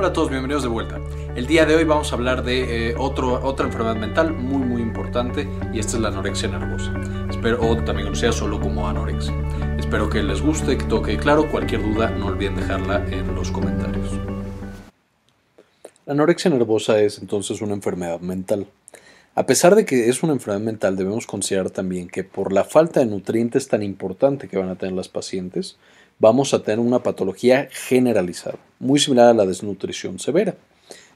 Hola a todos, bienvenidos de vuelta. El día de hoy vamos a hablar de eh, otro, otra enfermedad mental muy muy importante y esta es la anorexia nervosa. Espero, o también conocida solo como anorexia. Espero que les guste, que toque claro. Cualquier duda no olviden dejarla en los comentarios. La anorexia nervosa es entonces una enfermedad mental. A pesar de que es una enfermedad mental, debemos considerar también que por la falta de nutrientes tan importante que van a tener las pacientes, vamos a tener una patología generalizada, muy similar a la desnutrición severa,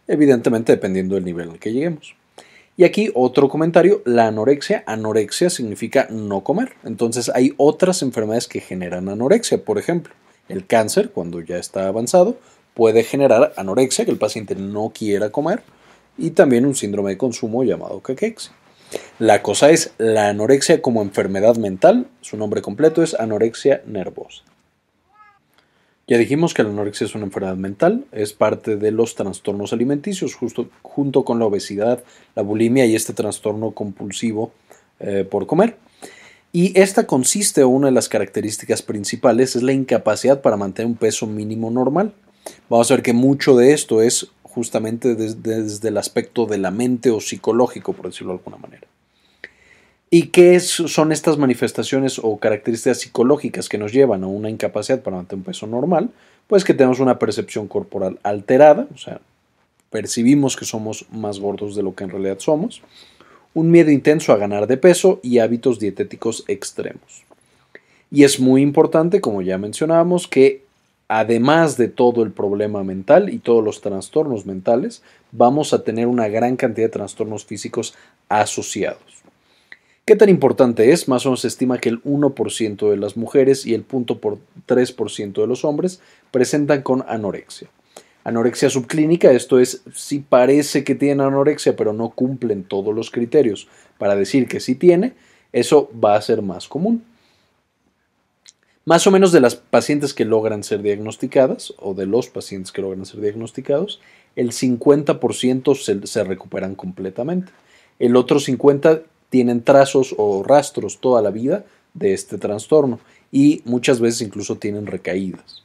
evidentemente dependiendo del nivel al que lleguemos. Y aquí otro comentario, la anorexia, anorexia significa no comer, entonces hay otras enfermedades que generan anorexia, por ejemplo, el cáncer, cuando ya está avanzado, puede generar anorexia, que el paciente no quiera comer, y también un síndrome de consumo llamado caquexia. La cosa es, la anorexia como enfermedad mental, su nombre completo es anorexia nervosa. Ya dijimos que la anorexia es una enfermedad mental, es parte de los trastornos alimenticios, justo, junto con la obesidad, la bulimia y este trastorno compulsivo eh, por comer. Y esta consiste, una de las características principales, es la incapacidad para mantener un peso mínimo normal. Vamos a ver que mucho de esto es justamente desde el aspecto de la mente o psicológico, por decirlo de alguna manera. ¿Y qué son estas manifestaciones o características psicológicas que nos llevan a una incapacidad para mantener un peso normal? Pues que tenemos una percepción corporal alterada, o sea, percibimos que somos más gordos de lo que en realidad somos, un miedo intenso a ganar de peso y hábitos dietéticos extremos. Y es muy importante, como ya mencionábamos, que además de todo el problema mental y todos los trastornos mentales, vamos a tener una gran cantidad de trastornos físicos asociados. ¿Qué tan importante es? Más o menos se estima que el 1% de las mujeres y el 0.3% de los hombres presentan con anorexia. Anorexia subclínica, esto es, si parece que tienen anorexia, pero no cumplen todos los criterios para decir que sí tiene, eso va a ser más común. Más o menos de las pacientes que logran ser diagnosticadas, o de los pacientes que logran ser diagnosticados, el 50% se, se recuperan completamente. El otro 50% tienen trazos o rastros toda la vida de este trastorno y muchas veces incluso tienen recaídas.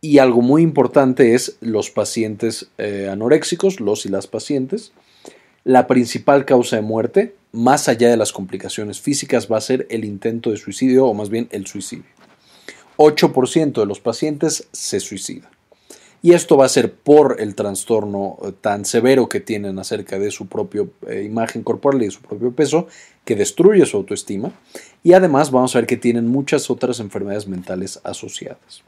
Y algo muy importante es los pacientes eh, anoréxicos, los y las pacientes. La principal causa de muerte, más allá de las complicaciones físicas, va a ser el intento de suicidio o más bien el suicidio. 8% de los pacientes se suicidan y esto va a ser por el trastorno eh, tan severo que tienen acerca de su propia eh, imagen corporal y de su propio peso, que destruye su autoestima, y además vamos a ver que tienen muchas otras enfermedades mentales asociadas.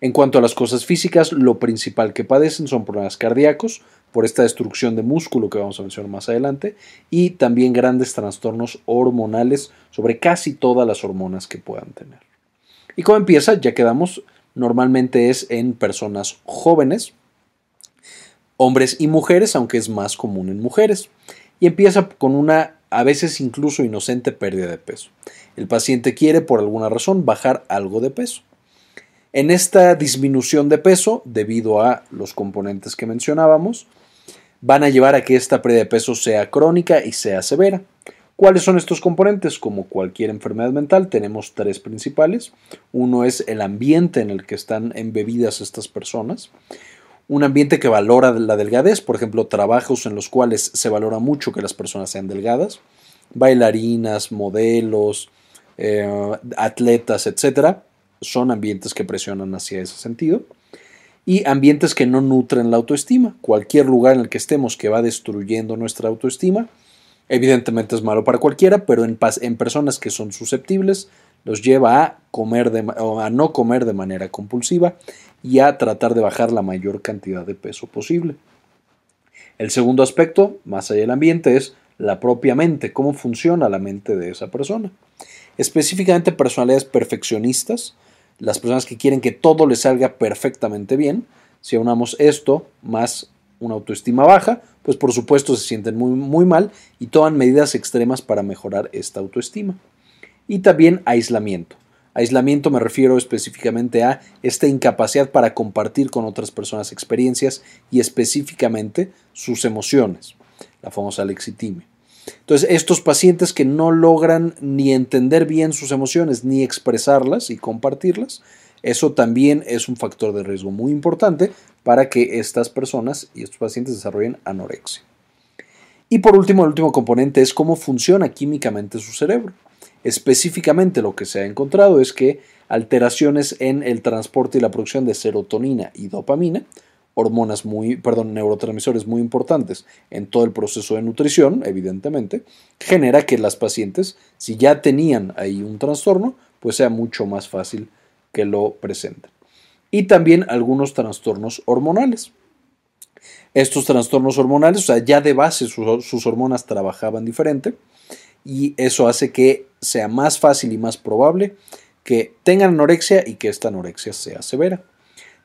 En cuanto a las cosas físicas, lo principal que padecen son problemas cardíacos, por esta destrucción de músculo que vamos a mencionar más adelante, y también grandes trastornos hormonales sobre casi todas las hormonas que puedan tener. ¿Y cómo empieza? Ya quedamos Normalmente es en personas jóvenes, hombres y mujeres, aunque es más común en mujeres. Y empieza con una a veces incluso inocente pérdida de peso. El paciente quiere por alguna razón bajar algo de peso. En esta disminución de peso, debido a los componentes que mencionábamos, van a llevar a que esta pérdida de peso sea crónica y sea severa. ¿Cuáles son estos componentes? Como cualquier enfermedad mental, tenemos tres principales. Uno es el ambiente en el que están embebidas estas personas. Un ambiente que valora la delgadez, por ejemplo, trabajos en los cuales se valora mucho que las personas sean delgadas. Bailarinas, modelos, eh, atletas, etc. Son ambientes que presionan hacia ese sentido. Y ambientes que no nutren la autoestima. Cualquier lugar en el que estemos que va destruyendo nuestra autoestima Evidentemente es malo para cualquiera, pero en, en personas que son susceptibles los lleva a, comer de, a no comer de manera compulsiva y a tratar de bajar la mayor cantidad de peso posible. El segundo aspecto, más allá del ambiente, es la propia mente, cómo funciona la mente de esa persona. Específicamente personalidades perfeccionistas, las personas que quieren que todo les salga perfectamente bien. Si aunamos esto más una autoestima baja, pues por supuesto se sienten muy, muy mal y toman medidas extremas para mejorar esta autoestima. Y también aislamiento. Aislamiento me refiero específicamente a esta incapacidad para compartir con otras personas experiencias y específicamente sus emociones, la famosa lexitimia. Entonces, estos pacientes que no logran ni entender bien sus emociones ni expresarlas y compartirlas, eso también es un factor de riesgo muy importante para que estas personas y estos pacientes desarrollen anorexia. Y por último, el último componente es cómo funciona químicamente su cerebro. Específicamente lo que se ha encontrado es que alteraciones en el transporte y la producción de serotonina y dopamina, hormonas muy, perdón, neurotransmisores muy importantes en todo el proceso de nutrición, evidentemente, genera que las pacientes, si ya tenían ahí un trastorno, pues sea mucho más fácil que lo presenten. Y también algunos trastornos hormonales. Estos trastornos hormonales, ya de base sus, sus hormonas trabajaban diferente y eso hace que sea más fácil y más probable que tengan anorexia y que esta anorexia sea severa.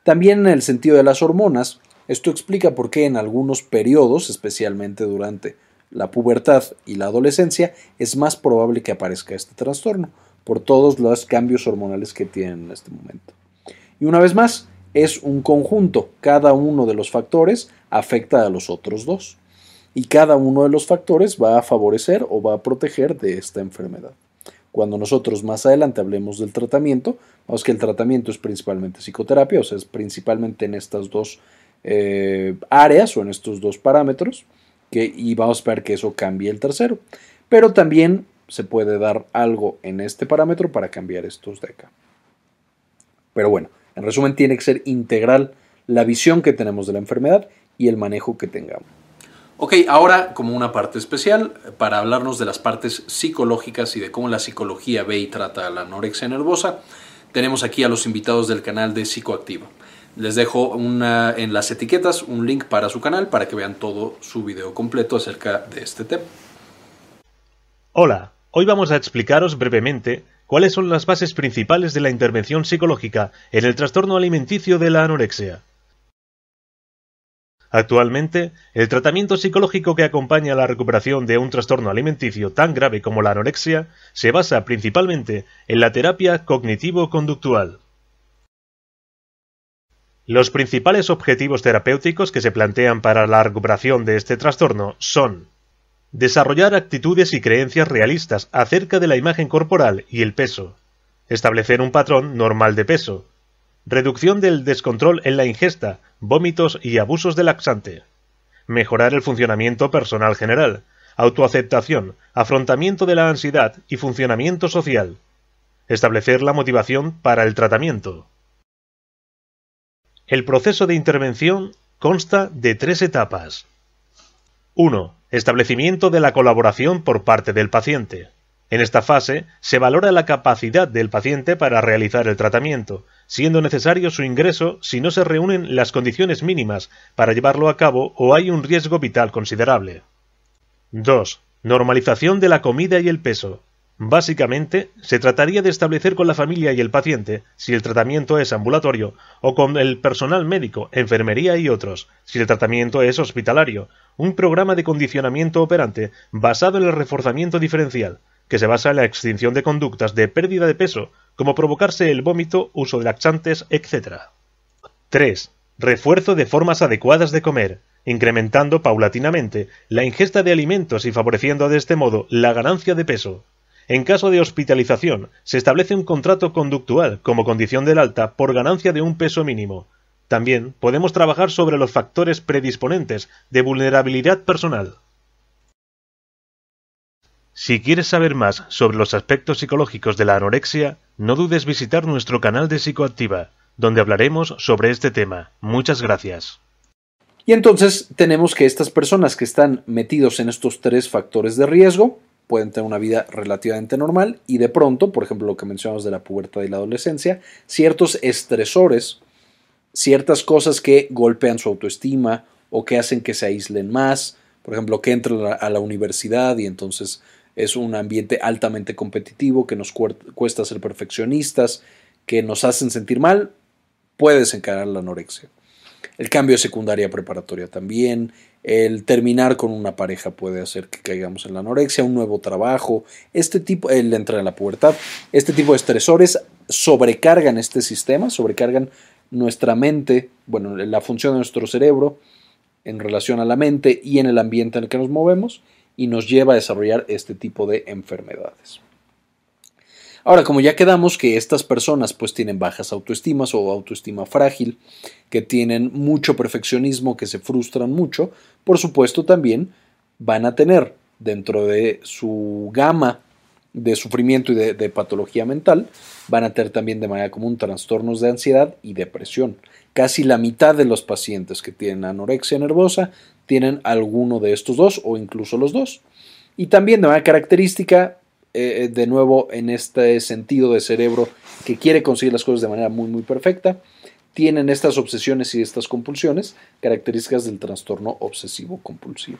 También en el sentido de las hormonas, esto explica por qué en algunos periodos, especialmente durante la pubertad y la adolescencia, es más probable que aparezca este trastorno, por todos los cambios hormonales que tienen en este momento. Y una vez más, es un conjunto, cada uno de los factores afecta a los otros dos, y cada uno de los factores va a favorecer o va a proteger de esta enfermedad. Cuando nosotros más adelante hablemos del tratamiento, vamos que el tratamiento es principalmente psicoterapia, o sea, es principalmente en estas dos eh, áreas o en estos dos parámetros, que, y vamos a ver que eso cambie el tercero. Pero también se puede dar algo en este parámetro para cambiar estos de acá. Pero bueno, en resumen, tiene que ser integral la visión que tenemos de la enfermedad y el manejo que tengamos. Ok, ahora como una parte especial para hablarnos de las partes psicológicas y de cómo la psicología ve y trata a la anorexia nervosa, tenemos aquí a los invitados del canal de Psicoactiva. Les dejo en las etiquetas un link para su canal para que vean todo su video completo acerca de este tema. Hola, hoy vamos a explicaros brevemente cuáles son las bases principales de la intervención psicológica en el trastorno alimenticio de la anorexia. Actualmente, el tratamiento psicológico que acompaña la recuperación de un trastorno alimenticio tan grave como la anorexia se basa principalmente en la terapia cognitivo-conductual. Los principales objetivos terapéuticos que se plantean para la recuperación de este trastorno son desarrollar actitudes y creencias realistas acerca de la imagen corporal y el peso, establecer un patrón normal de peso, reducción del descontrol en la ingesta, vómitos y abusos de laxante, mejorar el funcionamiento personal general, autoaceptación, afrontamiento de la ansiedad y funcionamiento social, establecer la motivación para el tratamiento. El proceso de intervención consta de tres etapas. 1. Establecimiento de la colaboración por parte del paciente. En esta fase se valora la capacidad del paciente para realizar el tratamiento, siendo necesario su ingreso si no se reúnen las condiciones mínimas para llevarlo a cabo o hay un riesgo vital considerable. 2. Normalización de la comida y el peso. Básicamente, se trataría de establecer con la familia y el paciente, si el tratamiento es ambulatorio, o con el personal médico, enfermería y otros, si el tratamiento es hospitalario, un programa de condicionamiento operante basado en el reforzamiento diferencial, que se basa en la extinción de conductas de pérdida de peso, como provocarse el vómito, uso de laxantes, etc. 3. Refuerzo de formas adecuadas de comer, incrementando paulatinamente la ingesta de alimentos y favoreciendo de este modo la ganancia de peso. En caso de hospitalización, se establece un contrato conductual como condición del alta por ganancia de un peso mínimo. También podemos trabajar sobre los factores predisponentes de vulnerabilidad personal. Si quieres saber más sobre los aspectos psicológicos de la anorexia, no dudes visitar nuestro canal de Psicoactiva, donde hablaremos sobre este tema. Muchas gracias. Y entonces tenemos que estas personas que están metidos en estos tres factores de riesgo pueden tener una vida relativamente normal y de pronto, por ejemplo lo que mencionamos de la pubertad y la adolescencia, ciertos estresores, ciertas cosas que golpean su autoestima o que hacen que se aíslen más, por ejemplo que entren a la universidad y entonces es un ambiente altamente competitivo que nos cuesta ser perfeccionistas, que nos hacen sentir mal, puede desencadenar la anorexia. El cambio de secundaria preparatoria también, el terminar con una pareja puede hacer que caigamos en la anorexia, un nuevo trabajo, este tipo, el entrar en la pubertad, este tipo de estresores sobrecargan este sistema, sobrecargan nuestra mente, bueno, la función de nuestro cerebro en relación a la mente y en el ambiente en el que nos movemos y nos lleva a desarrollar este tipo de enfermedades. Ahora, como ya quedamos que estas personas pues tienen bajas autoestimas o autoestima frágil, que tienen mucho perfeccionismo, que se frustran mucho, por supuesto también van a tener dentro de su gama de sufrimiento y de, de, patología mental, van a tener también de manera común trastornos de ansiedad y depresión. Casi la mitad de los pacientes que tienen anorexia nervosa tienen alguno de estos dos o incluso los dos. Y también de manera característica, eh, de nuevo en este sentido de cerebro que quiere conseguir las cosas de manera muy muy perfecta, tienen estas obsesiones y estas compulsiones, características del trastorno obsesivo compulsivo.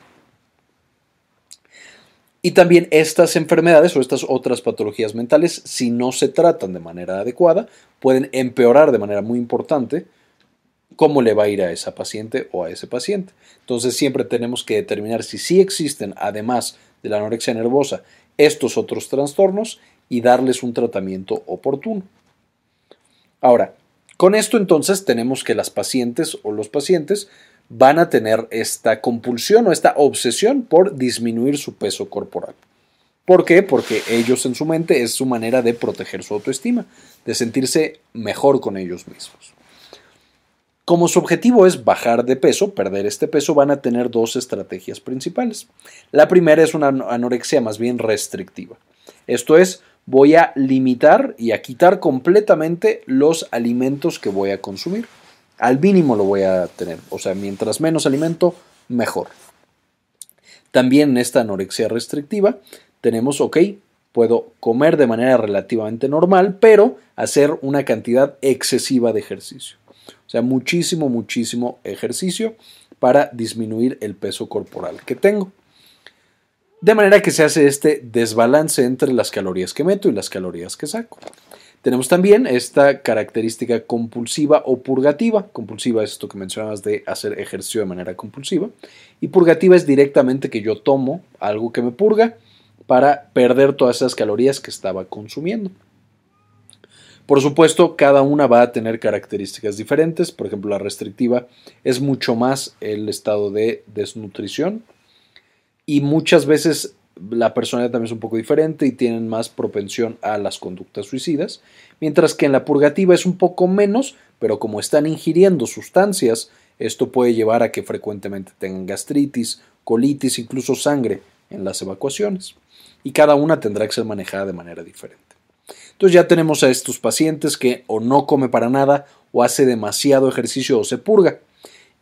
Y también estas enfermedades o estas otras patologías mentales, si no se tratan de manera adecuada, pueden empeorar de manera muy importante cómo le va a ir a esa paciente o a ese paciente. Entonces siempre tenemos que determinar si sí existen, además de la anorexia nervosa, estos otros trastornos y darles un tratamiento oportuno. Ahora, con esto entonces tenemos que las pacientes o los pacientes van a tener esta compulsión o esta obsesión por disminuir su peso corporal. ¿Por qué? Porque ellos en su mente es su manera de proteger su autoestima, de sentirse mejor con ellos mismos. Como su objetivo es bajar de peso, perder este peso, van a tener dos estrategias principales. La primera es una anorexia más bien restrictiva. Esto es, voy a limitar y a quitar completamente los alimentos que voy a consumir. Al mínimo lo voy a tener. O sea, mientras menos alimento, mejor. También en esta anorexia restrictiva tenemos, ok, puedo comer de manera relativamente normal, pero hacer una cantidad excesiva de ejercicio. O sea, muchísimo, muchísimo ejercicio para disminuir el peso corporal que tengo. De manera que se hace este desbalance entre las calorías que meto y las calorías que saco. Tenemos también esta característica compulsiva o purgativa. Compulsiva es esto que mencionabas de hacer ejercicio de manera compulsiva. Y purgativa es directamente que yo tomo algo que me purga para perder todas esas calorías que estaba consumiendo. Por supuesto, cada una va a tener características diferentes. Por ejemplo, la restrictiva es mucho más el estado de desnutrición y muchas veces la personalidad también es un poco diferente y tienen más propensión a las conductas suicidas, mientras que en la purgativa es un poco menos, pero como están ingiriendo sustancias, esto puede llevar a que frecuentemente tengan gastritis, colitis, incluso sangre en las evacuaciones, y cada una tendrá que ser manejada de manera diferente. Entonces ya tenemos a estos pacientes que o no come para nada o hace demasiado ejercicio o se purga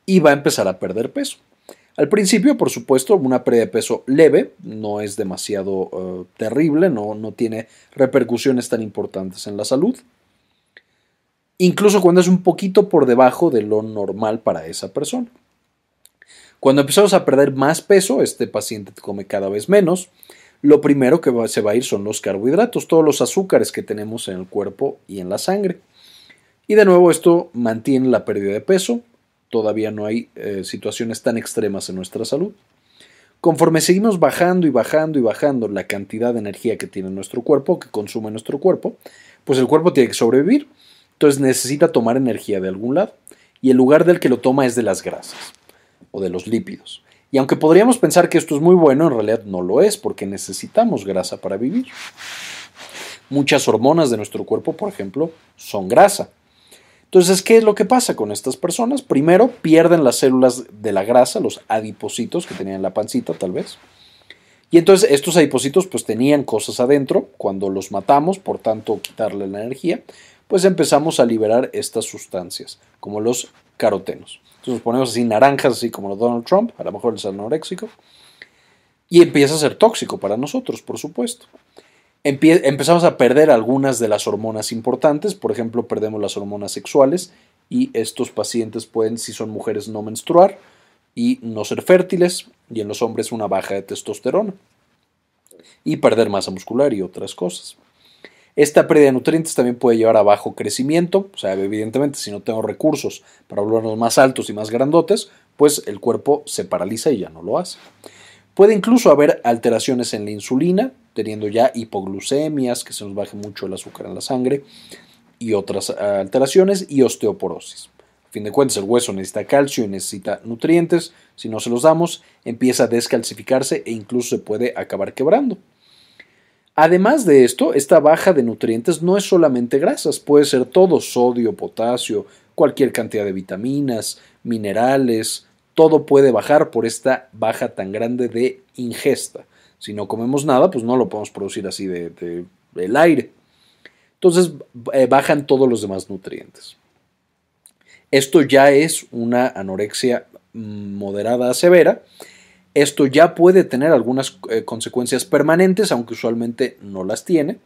y va a empezar a perder peso. Al principio, por supuesto, una pérdida de peso leve, no es demasiado eh, terrible, no, no tiene repercusiones tan importantes en la salud. Incluso cuando es un poquito por debajo de lo normal para esa persona. Cuando empezamos a perder más peso, este paciente come cada vez menos, lo primero que se va a ir son los carbohidratos, todos los azúcares que tenemos en el cuerpo y en la sangre. Y de nuevo esto mantiene la pérdida de peso, todavía no hay eh, situaciones tan extremas en nuestra salud. Conforme seguimos bajando y bajando y bajando la cantidad de energía que tiene nuestro cuerpo, que consume nuestro cuerpo, pues el cuerpo tiene que sobrevivir. Entonces necesita tomar energía de algún lado. Y el lugar del que lo toma es de las grasas o de los lípidos. Y aunque podríamos pensar que esto es muy bueno, en realidad no lo es, porque necesitamos grasa para vivir. Muchas hormonas de nuestro cuerpo, por ejemplo, son grasa. Entonces, ¿qué es lo que pasa con estas personas? Primero, pierden las células de la grasa, los adipocitos que tenían en la pancita, tal vez. Y entonces estos adipocitos pues tenían cosas adentro, cuando los matamos, por tanto quitarle la energía, pues empezamos a liberar estas sustancias, como los carotenos. Entonces nos ponemos así naranjas, así como los Donald Trump, a lo mejor el anoréxico, y empieza a ser tóxico para nosotros, por supuesto. empezamos a perder algunas de las hormonas importantes, por ejemplo, perdemos las hormonas sexuales y estos pacientes pueden, si son mujeres, no menstruar y no ser fértiles, y en los hombres una baja de testosterona y perder masa muscular y otras cosas. Esta pérdida de nutrientes también puede llevar a bajo crecimiento, o sea, evidentemente si no tengo recursos para volvernos más altos y más grandotes, pues el cuerpo se paraliza y ya no lo hace. Puede incluso haber alteraciones en la insulina, teniendo ya hipoglucemias, que se nos baje mucho el azúcar en la sangre, y otras ah, alteraciones, y osteoporosis. A fin de cuentas, el hueso necesita calcio y necesita nutrientes. Si no se los damos, empieza a descalcificarse e incluso se puede acabar quebrando. Además de esto, esta baja de nutrientes no es solamente grasas, puede ser todo, sodio, potasio, cualquier cantidad de vitaminas, minerales, todo puede bajar por esta baja tan grande de ingesta. Si no comemos nada, pues no lo podemos producir así de, del aire. Entonces eh, bajan todos los demás nutrientes. Esto ya es una anorexia mm, moderada a severa. Esto ya puede tener algunas eh, consecuencias permanentes, aunque usualmente no las tiene.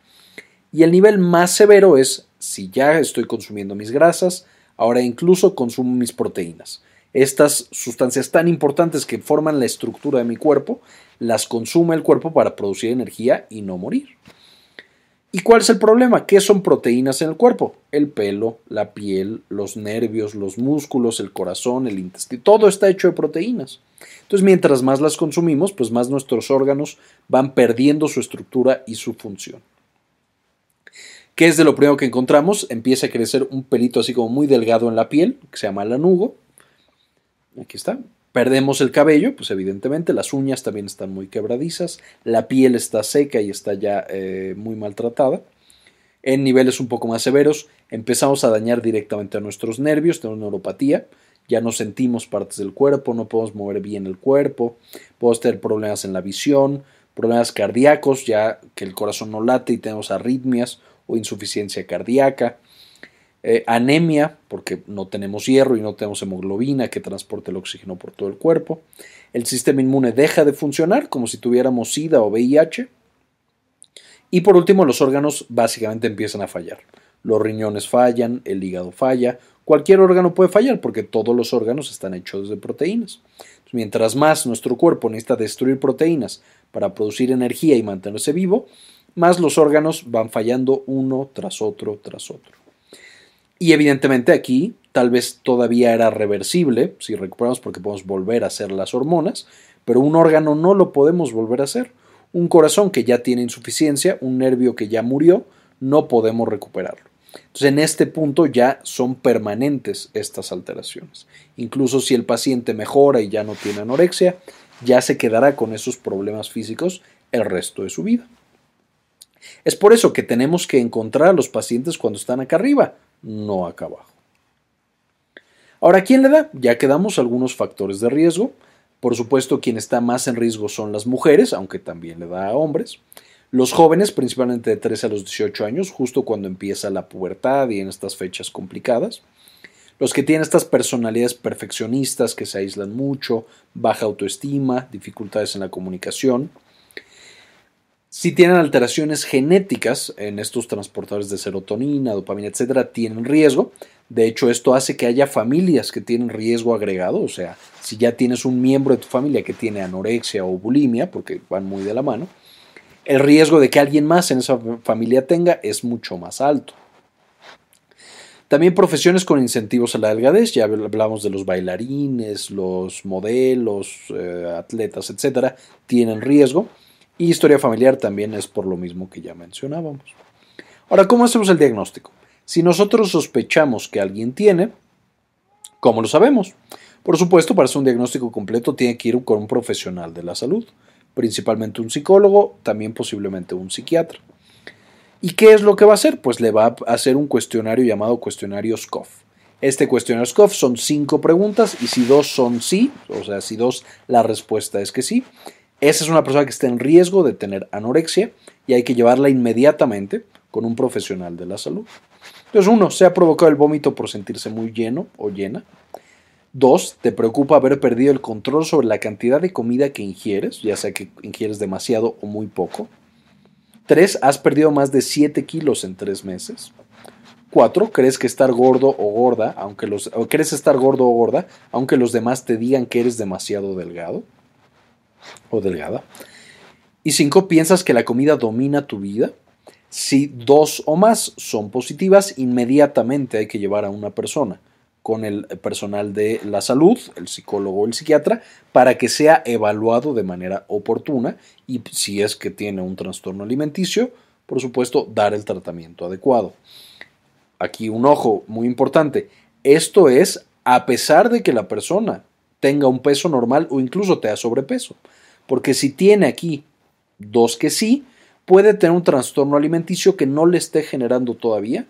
Y el nivel más severo es si ya estoy consumiendo mis grasas, ahora incluso consumo mis proteínas. Estas sustancias tan importantes que forman la estructura de mi cuerpo, las consume el cuerpo para producir energía y no morir. ¿Y cuál es el problema? ¿Qué son proteínas en el cuerpo? El pelo, la piel, los nervios, los músculos, el corazón, el intestino, todo está hecho de proteínas. Entonces, mientras más las consumimos, pues más nuestros órganos van perdiendo su estructura y su función. ¿Qué es de lo primero que encontramos? Empieza a crecer un pelito así como muy delgado en la piel, que se llama lanugo. Aquí está. Perdemos el cabello, pues evidentemente las uñas también están muy quebradizas, la piel está seca y está ya eh, muy maltratada. En niveles un poco más severos empezamos a dañar directamente a nuestros nervios, tenemos neuropatía, ya no sentimos partes del cuerpo, no podemos mover bien el cuerpo, podemos tener problemas en la visión, problemas cardíacos, ya que el corazón no late y tenemos arritmias o insuficiencia cardíaca, eh, anemia, porque no tenemos hierro y no tenemos hemoglobina que transporte el oxígeno por todo el cuerpo. El sistema inmune deja de funcionar como si tuviéramos SIDA o VIH. Y por último, los órganos básicamente empiezan a fallar. Los riñones fallan, el hígado falla, cualquier órgano puede fallar porque todos los órganos están hechos de proteínas. mientras más nuestro cuerpo necesita destruir proteínas para producir energía y mantenerse vivo, más los órganos van fallando uno tras otro tras otro. Y evidentemente aquí tal vez todavía era reversible, si recuperamos porque podemos volver a hacer las hormonas, pero un órgano no lo podemos volver a hacer. Un corazón que ya tiene insuficiencia, un nervio que ya murió, no podemos recuperarlo. Entonces en este punto ya son permanentes estas alteraciones. Incluso si el paciente mejora y ya no tiene anorexia, ya se quedará con esos problemas físicos el resto de su vida. Es por eso que tenemos que encontrar a los pacientes cuando están acá arriba, no acá abajo. Ahora, ¿quién le da? Ya quedamos algunos factores de riesgo. Por supuesto, quien está más en riesgo son las mujeres, aunque también le da a hombres. Los jóvenes, principalmente de 13 a los 18 años, justo cuando empieza la pubertad y en estas fechas complicadas. Los que tienen estas personalidades perfeccionistas que se aíslan mucho, baja autoestima, dificultades en la comunicación. Si tienen alteraciones genéticas en estos transportadores de serotonina, dopamina, etcétera, tienen riesgo. De hecho, esto hace que haya familias que tienen riesgo agregado. O sea, si ya tienes un miembro de tu familia que tiene anorexia o bulimia, porque van muy de la mano, el riesgo de que alguien más en esa familia tenga es mucho más alto. También profesiones con incentivos a la delgadez, ya hablamos de los bailarines, los modelos, eh, atletas, etcétera, tienen riesgo. Y historia familiar también es por lo mismo que ya mencionábamos. Ahora, ¿cómo hacemos el diagnóstico? Si nosotros sospechamos que alguien tiene, ¿cómo lo sabemos? Por supuesto, para hacer un diagnóstico completo tiene que ir con un profesional de la salud, principalmente un psicólogo, también posiblemente un psiquiatra. ¿Y qué es lo que va a hacer? Pues le va a hacer un cuestionario llamado cuestionario SCOF. Este cuestionario SCOF son cinco preguntas y si dos son sí, o sea, si dos la respuesta es que sí, esa es una persona que está en riesgo de tener anorexia y hay que llevarla inmediatamente con un profesional de la salud. Entonces, uno, se ha provocado el vómito por sentirse muy lleno o llena. Dos, te preocupa haber perdido el control sobre la cantidad de comida que ingieres, ya sea que ingieres demasiado o muy poco. Tres, has perdido más de 7 kilos en tres meses. Cuatro, crees que estar gordo o gorda, aunque los, o crees estar gordo o gorda, aunque los demás te digan que eres demasiado delgado o delgada. Y cinco, piensas que la comida domina tu vida. Si dos o más son positivas, inmediatamente hay que llevar a una persona con el personal de la salud, el psicólogo o el psiquiatra, para que sea evaluado de manera oportuna y si es que tiene un trastorno alimenticio, por supuesto, dar el tratamiento adecuado. Aquí un ojo muy importante. Esto es a pesar de que la persona tenga un peso normal o incluso tenga sobrepeso. Porque si tiene aquí dos que sí, puede tener un trastorno alimenticio que no le esté generando todavía,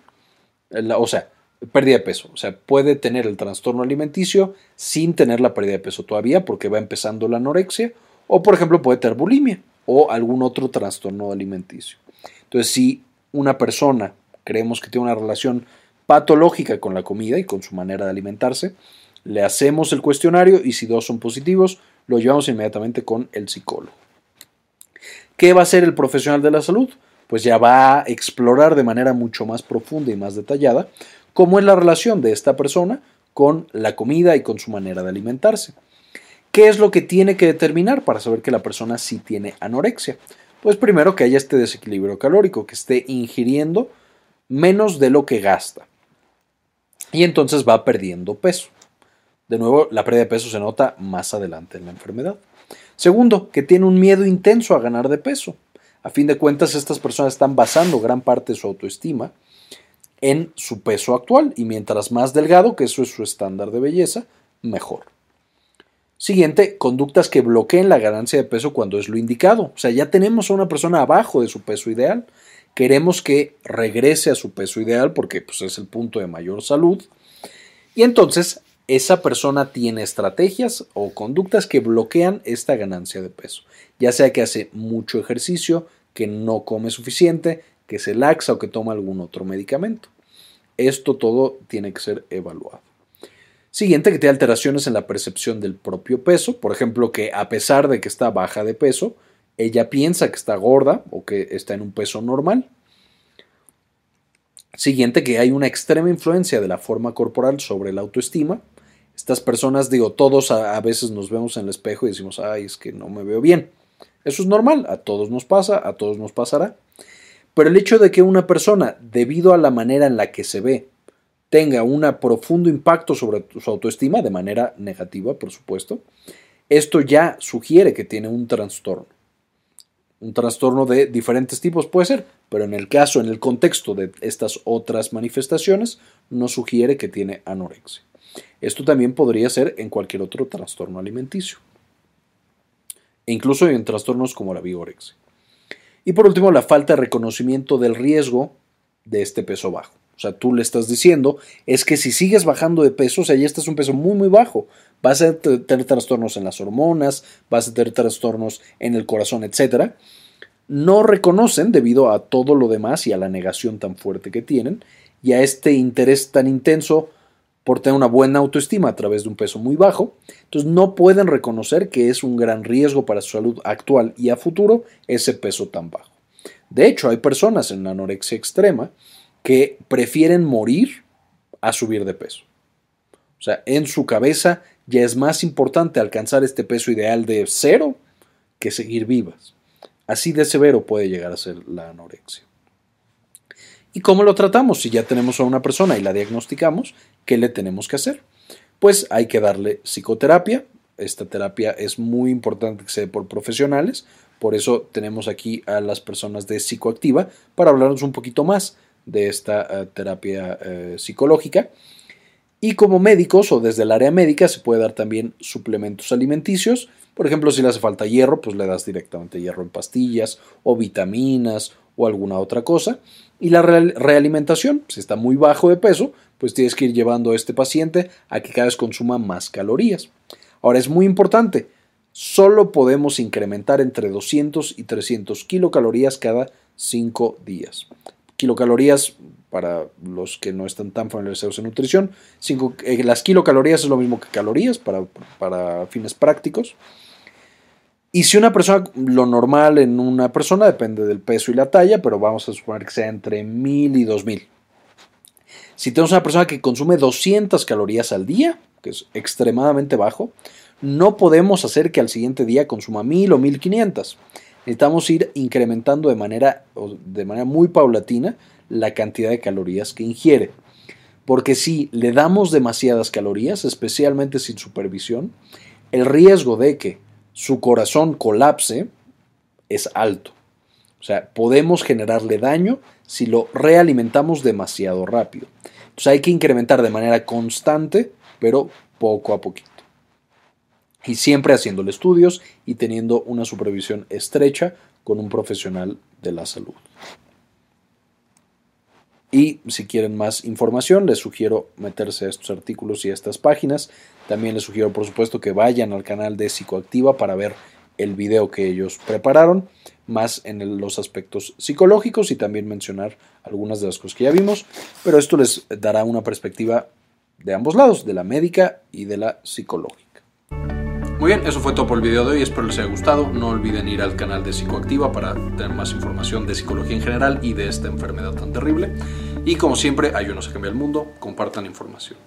o sea, pérdida de peso. O sea, puede tener el trastorno alimenticio sin tener la pérdida de peso todavía porque va empezando la anorexia. O, por ejemplo, puede tener bulimia o algún otro trastorno alimenticio. Entonces, si una persona creemos que tiene una relación patológica con la comida y con su manera de alimentarse, le hacemos el cuestionario y si dos son positivos, lo llevamos inmediatamente con el psicólogo. ¿Qué va a hacer el profesional de la salud? Pues ya va a explorar de manera mucho más profunda y más detallada cómo es la relación de esta persona con la comida y con su manera de alimentarse. ¿Qué es lo que tiene que determinar para saber que la persona sí tiene anorexia? Pues primero que haya este desequilibrio calórico, que esté ingiriendo menos de lo que gasta. Y entonces va perdiendo peso. De nuevo, la pérdida de peso se nota más adelante en la enfermedad. Segundo, que tiene un miedo intenso a ganar de peso. A fin de cuentas, estas personas están basando gran parte de su autoestima en su peso actual y mientras más delgado, que eso es su estándar de belleza, mejor. Siguiente, conductas que bloqueen la ganancia de peso cuando es lo indicado. O sea, ya tenemos a una persona abajo de su peso ideal. Queremos que regrese a su peso ideal porque pues, es el punto de mayor salud. Y entonces esa persona tiene estrategias o conductas que bloquean esta ganancia de peso. Ya sea que hace mucho ejercicio, que no come suficiente, que se laxa o que toma algún otro medicamento. Esto todo tiene que ser evaluado. Siguiente, que tiene alteraciones en la percepción del propio peso, por ejemplo, que a pesar de que está baja de peso, ella piensa que está gorda o que está en un peso normal. Siguiente, que hay una extrema influencia de la forma corporal sobre la autoestima. Estas personas, digo, todos a, veces nos vemos en el espejo y decimos, ay, es que no me veo bien. Eso es normal, a todos nos pasa, a todos nos pasará. Pero el hecho de que una persona, debido a la manera en la que se ve, tenga un profundo impacto sobre su autoestima, de manera negativa, por supuesto, esto ya sugiere que tiene un trastorno. Un trastorno de diferentes tipos puede ser, pero en el caso, en el contexto de estas otras manifestaciones, no sugiere que tiene anorexia. Esto también podría ser en cualquier otro trastorno alimenticio, e incluso en trastornos como la vigorexia. Y por último, la falta de reconocimiento del riesgo de este peso bajo. O sea, tú le estás diciendo es que si sigues bajando de peso, o sea, ya estás un peso muy, muy bajo, vas a tener trastornos en las hormonas, vas a tener trastornos en el corazón, etc. No reconocen debido a todo lo demás y a la negación tan fuerte que tienen y a este interés tan intenso por tener una buena autoestima a través de un peso muy bajo, entonces no pueden reconocer que es un gran riesgo para su salud actual y a futuro ese peso tan bajo. De hecho, hay personas en anorexia extrema que prefieren morir a subir de peso. O sea, en su cabeza ya es más importante alcanzar este peso ideal de cero que seguir vivas. Así de severo puede llegar a ser la anorexia. ¿Y cómo lo tratamos? Si ya tenemos a una persona y la diagnosticamos, ¿qué le tenemos que hacer? Pues hay que darle psicoterapia. Esta terapia es muy importante que sea por profesionales. Por eso tenemos aquí a las personas de psicoactiva para hablarnos un poquito más de esta uh, terapia uh, psicológica. Y como médicos o desde el área médica se puede dar también suplementos alimenticios. Por ejemplo, si le hace falta hierro, pues le das directamente hierro en pastillas o vitaminas o alguna otra cosa. Y la realimentación, si está muy bajo de peso, pues tienes que ir llevando a este paciente a que cada vez consuma más calorías. Ahora es muy importante, solo podemos incrementar entre 200 y 300 kilocalorías cada 5 días. Kilocalorías, para los que no están tan familiarizados en nutrición, eh, las kilocalorías es lo mismo que calorías para, para fines prácticos. Y si una persona, lo normal en una persona depende del peso y la talla, pero vamos a suponer que sea entre 1000 y 2000. Si tenemos una persona que consume 200 calorías al día, que es extremadamente bajo, no podemos hacer que al siguiente día consuma 1000 o 1500. Necesitamos ir incrementando de manera, de manera muy paulatina la cantidad de calorías que ingiere. Porque si le damos demasiadas calorías, especialmente sin supervisión, el riesgo de que su corazón colapse es alto. O sea, podemos generarle daño si lo realimentamos demasiado rápido. Entonces hay que incrementar de manera constante, pero poco a poquito. Y siempre haciéndole estudios y teniendo una supervisión estrecha con un profesional de la salud. Y si quieren más información, les sugiero meterse a estos artículos y a estas páginas. También les sugiero, por supuesto, que vayan al canal de Psicoactiva para ver el video que ellos prepararon, más en los aspectos psicológicos y también mencionar algunas de las cosas que ya vimos. Pero esto les dará una perspectiva de ambos lados, de la médica y de la psicológica. Muy bien, eso fue todo por el video de hoy, espero les haya gustado. No olviden ir al canal de Psicoactiva para tener más información de psicología en general y de esta enfermedad tan terrible. Y como siempre, ayúdenos a cambiar el mundo, compartan información.